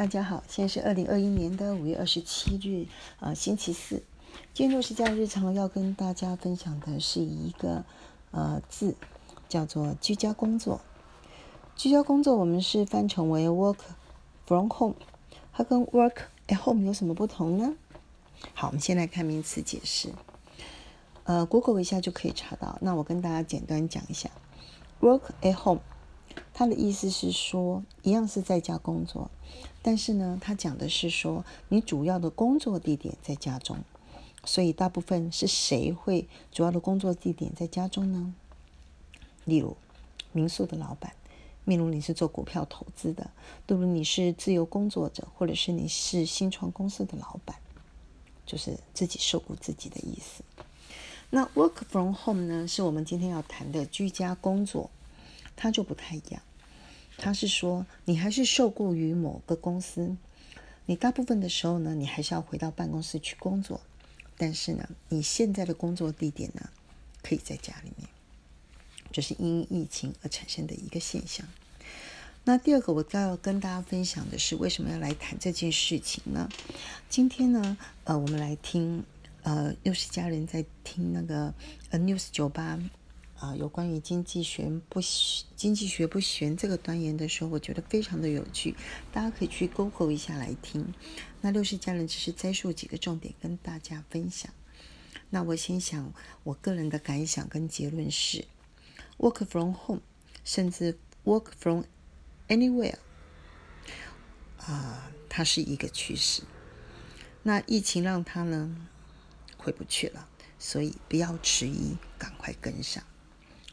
大家好，现在是二零二一年的五月二十七日，呃，星期四。今天六十假日常要跟大家分享的是一个呃字，叫做居家工作。居家工作我们是翻成为 work from home，它跟 work at home 有什么不同呢？好，我们先来看名词解释。呃，Google 一下就可以查到。那我跟大家简单讲一下，work at home。他的意思是说，一样是在家工作，但是呢，他讲的是说，你主要的工作地点在家中，所以大部分是谁会主要的工作地点在家中呢？例如，民宿的老板，例如你是做股票投资的，例如你是自由工作者，或者是你是新创公司的老板，就是自己受雇自己的意思。那 work from home 呢，是我们今天要谈的居家工作。它就不太一样，他是说你还是受雇于某个公司，你大部分的时候呢，你还是要回到办公室去工作，但是呢，你现在的工作地点呢，可以在家里面，这是因疫情而产生的一个现象。那第二个我再要跟大家分享的是，为什么要来谈这件事情呢？今天呢，呃，我们来听，呃，又是家人在听那个呃 News 酒吧。啊，有关于经济学不经济学不玄这个端言的时候，我觉得非常的有趣，大家可以去 Google 一下来听。那六十家人只是摘述几个重点跟大家分享。那我先想我个人的感想跟结论是：work from home，甚至 work from anywhere，啊，它是一个趋势。那疫情让它呢回不去了，所以不要迟疑，赶快跟上。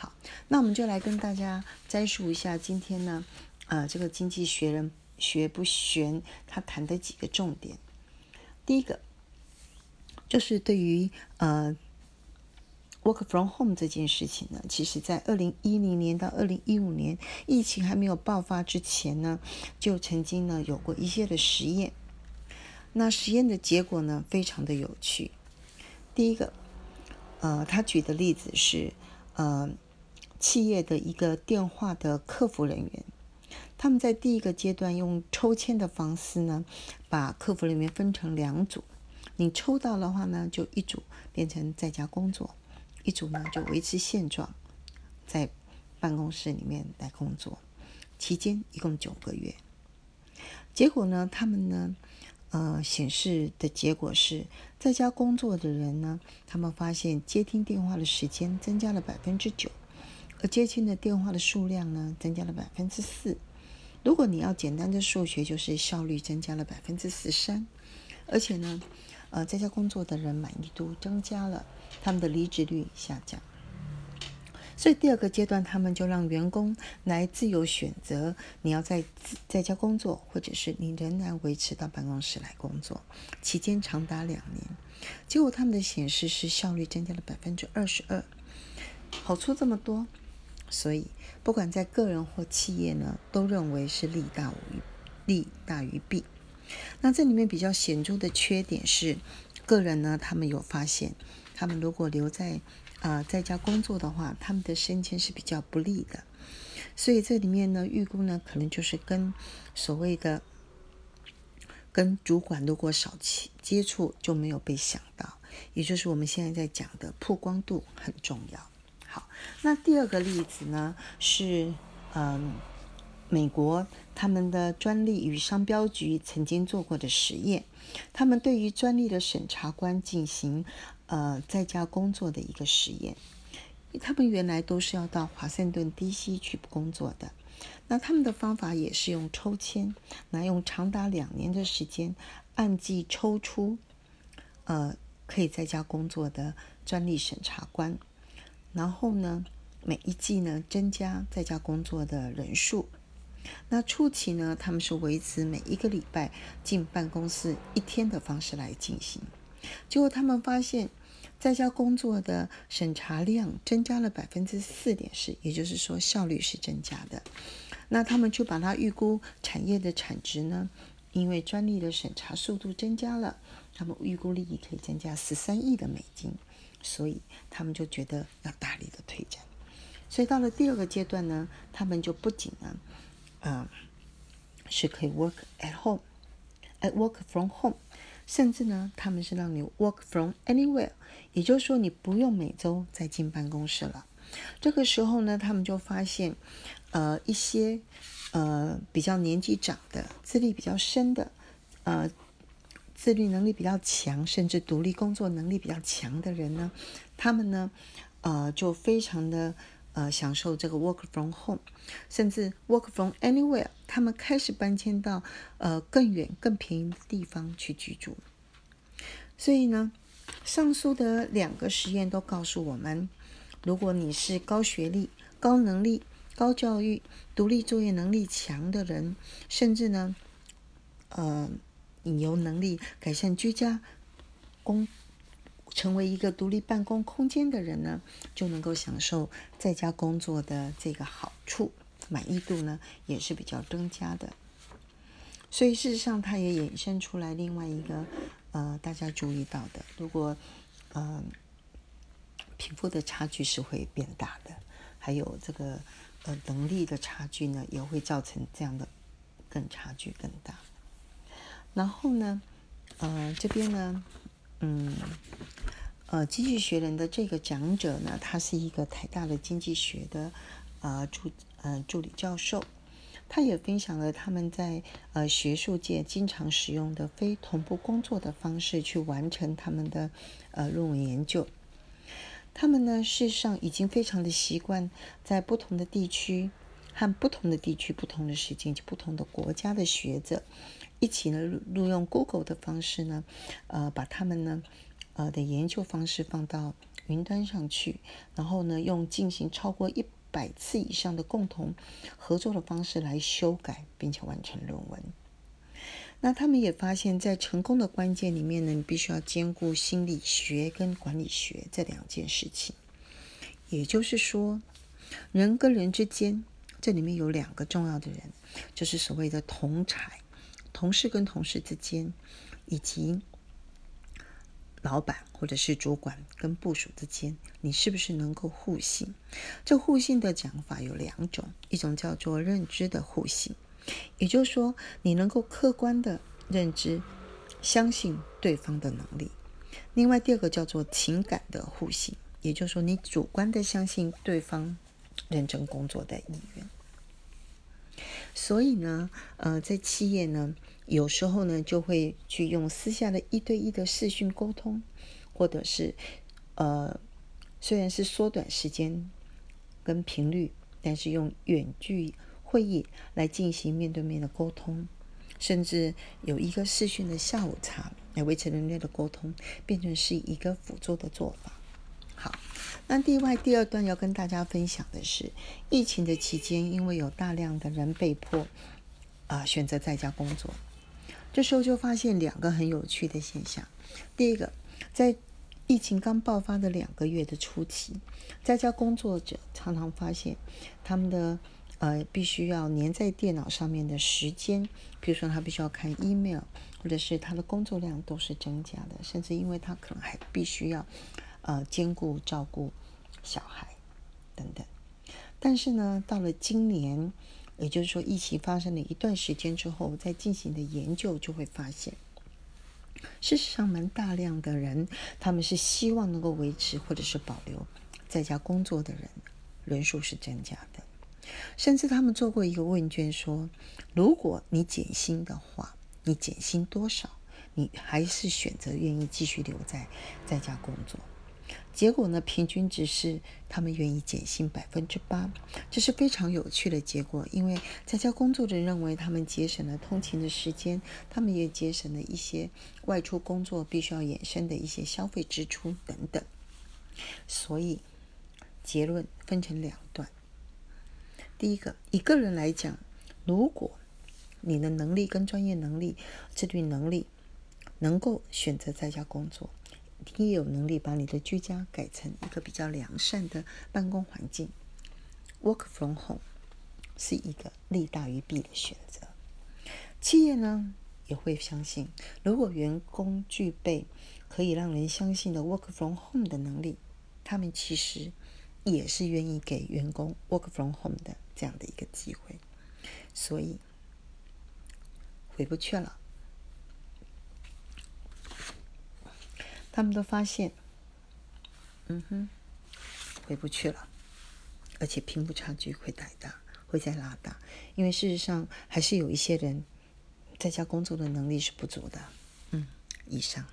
好，那我们就来跟大家摘述一下今天呢，呃，这个经济学人学不玄他谈的几个重点。第一个就是对于呃 work from home 这件事情呢，其实在二零一零年到二零一五年疫情还没有爆发之前呢，就曾经呢有过一些的实验。那实验的结果呢，非常的有趣。第一个，呃，他举的例子是，呃。企业的一个电话的客服人员，他们在第一个阶段用抽签的方式呢，把客服人员分成两组。你抽到的话呢，就一组变成在家工作，一组呢就维持现状，在办公室里面来工作。期间一共九个月。结果呢，他们呢，呃，显示的结果是在家工作的人呢，他们发现接听电话的时间增加了百分之九。而接听的电话的数量呢，增加了百分之四。如果你要简单的数学，就是效率增加了百分之十三。而且呢，呃，在家工作的人满意度增加了，他们的离职率下降。所以第二个阶段，他们就让员工来自由选择，你要在在家工作，或者是你仍然维持到办公室来工作，期间长达两年。结果他们的显示是效率增加了百分之二十二，好处这么多。所以，不管在个人或企业呢，都认为是利大于利大于弊。那这里面比较显著的缺点是，个人呢，他们有发现，他们如果留在啊在家工作的话，他们的升迁是比较不利的。所以这里面呢，预估呢，可能就是跟所谓的跟主管如果少接接触，就没有被想到，也就是我们现在在讲的曝光度很重要。那第二个例子呢是，嗯，美国他们的专利与商标局曾经做过的实验，他们对于专利的审查官进行呃在家工作的一个实验，他们原来都是要到华盛顿 DC 去工作的，那他们的方法也是用抽签，那用长达两年的时间按季抽出，呃，可以在家工作的专利审查官。然后呢，每一季呢增加在家工作的人数。那初期呢，他们是维持每一个礼拜进办公室一天的方式来进行。结果他们发现，在家工作的审查量增加了百分之四点四，也就是说效率是增加的。那他们就把它预估产业的产值呢，因为专利的审查速度增加了，他们预估利益可以增加十三亿的美金。所以他们就觉得要大力的推展，所以到了第二个阶段呢，他们就不仅呢，嗯，是可以 work at home，哎，work from home，甚至呢，他们是让你 work from anywhere，也就是说，你不用每周再进办公室了。这个时候呢，他们就发现，呃，一些呃比较年纪长的、资历比较深的、呃自律能力比较强，甚至独立工作能力比较强的人呢，他们呢，呃，就非常的呃享受这个 work from home，甚至 work from anywhere，他们开始搬迁到呃更远、更便宜的地方去居住。所以呢，上述的两个实验都告诉我们。如果你是高学历、高能力、高教育、独立作业能力强的人，甚至呢，呃，你有能力改善居家工，成为一个独立办公空间的人呢，就能够享受在家工作的这个好处，满意度呢也是比较增加的。所以事实上，它也衍生出来另外一个呃，大家注意到的，如果嗯。贫富的差距是会变大的，还有这个呃能力的差距呢，也会造成这样的更差距更大。然后呢，呃这边呢，嗯，呃经济学人的这个讲者呢，他是一个台大的经济学的呃助呃助理教授，他也分享了他们在呃学术界经常使用的非同步工作的方式去完成他们的呃论文研究。他们呢，事实上已经非常的习惯在不同的地区和不同的地区、不同的时间及不同的国家的学者一起呢，录用 Google 的方式呢，呃，把他们呢，呃的研究方式放到云端上去，然后呢，用进行超过一百次以上的共同合作的方式来修改并且完成论文。那他们也发现，在成功的关键里面呢，你必须要兼顾心理学跟管理学这两件事情。也就是说，人跟人之间，这里面有两个重要的人，就是所谓的同才，同事跟同事之间，以及老板或者是主管跟部署之间，你是不是能够互信？这互信的讲法有两种，一种叫做认知的互信。也就是说，你能够客观的认知、相信对方的能力。另外，第二个叫做情感的互信，也就是说，你主观的相信对方认真工作的意愿。所以呢，呃，在企业呢，有时候呢，就会去用私下的一对一的视讯沟通，或者是呃，虽然是缩短时间跟频率，但是用远距。会议来进行面对面的沟通，甚至有一个视讯的下午茶来维持人类的沟通，变成是一个辅助的做法。那另外第二段要跟大家分享的是，疫情的期间，因为有大量的人被迫啊选择在家工作，这时候就发现两个很有趣的现象。第一个，在疫情刚爆发的两个月的初期，在家工作者常常发现他们的。呃，必须要粘在电脑上面的时间，比如说他必须要看 email，或者是他的工作量都是增加的，甚至因为他可能还必须要呃兼顾照顾小孩等等。但是呢，到了今年，也就是说疫情发生了一段时间之后，在进行的研究就会发现，事实上蛮大量的人，他们是希望能够维持或者是保留在家工作的人人数是增加的。甚至他们做过一个问卷，说：如果你减薪的话，你减薪多少？你还是选择愿意继续留在在家工作？结果呢，平均值是他们愿意减薪百分之八，这是非常有趣的结果。因为在家工作者认为他们节省了通勤的时间，他们也节省了一些外出工作必须要衍生的一些消费支出等等。所以结论分成两段。第一个，一个人来讲，如果你的能力跟专业能力、自律能力能够选择在家工作，你有能力把你的居家改成一个比较良善的办公环境，work from home 是一个利大于弊的选择。企业呢也会相信，如果员工具备可以让人相信的 work from home 的能力，他们其实也是愿意给员工 work from home 的。这样的一个机会，所以回不去了。他们都发现，嗯哼，回不去了，而且贫富差距会太大，会再拉大。因为事实上，还是有一些人在家工作的能力是不足的。嗯，以上。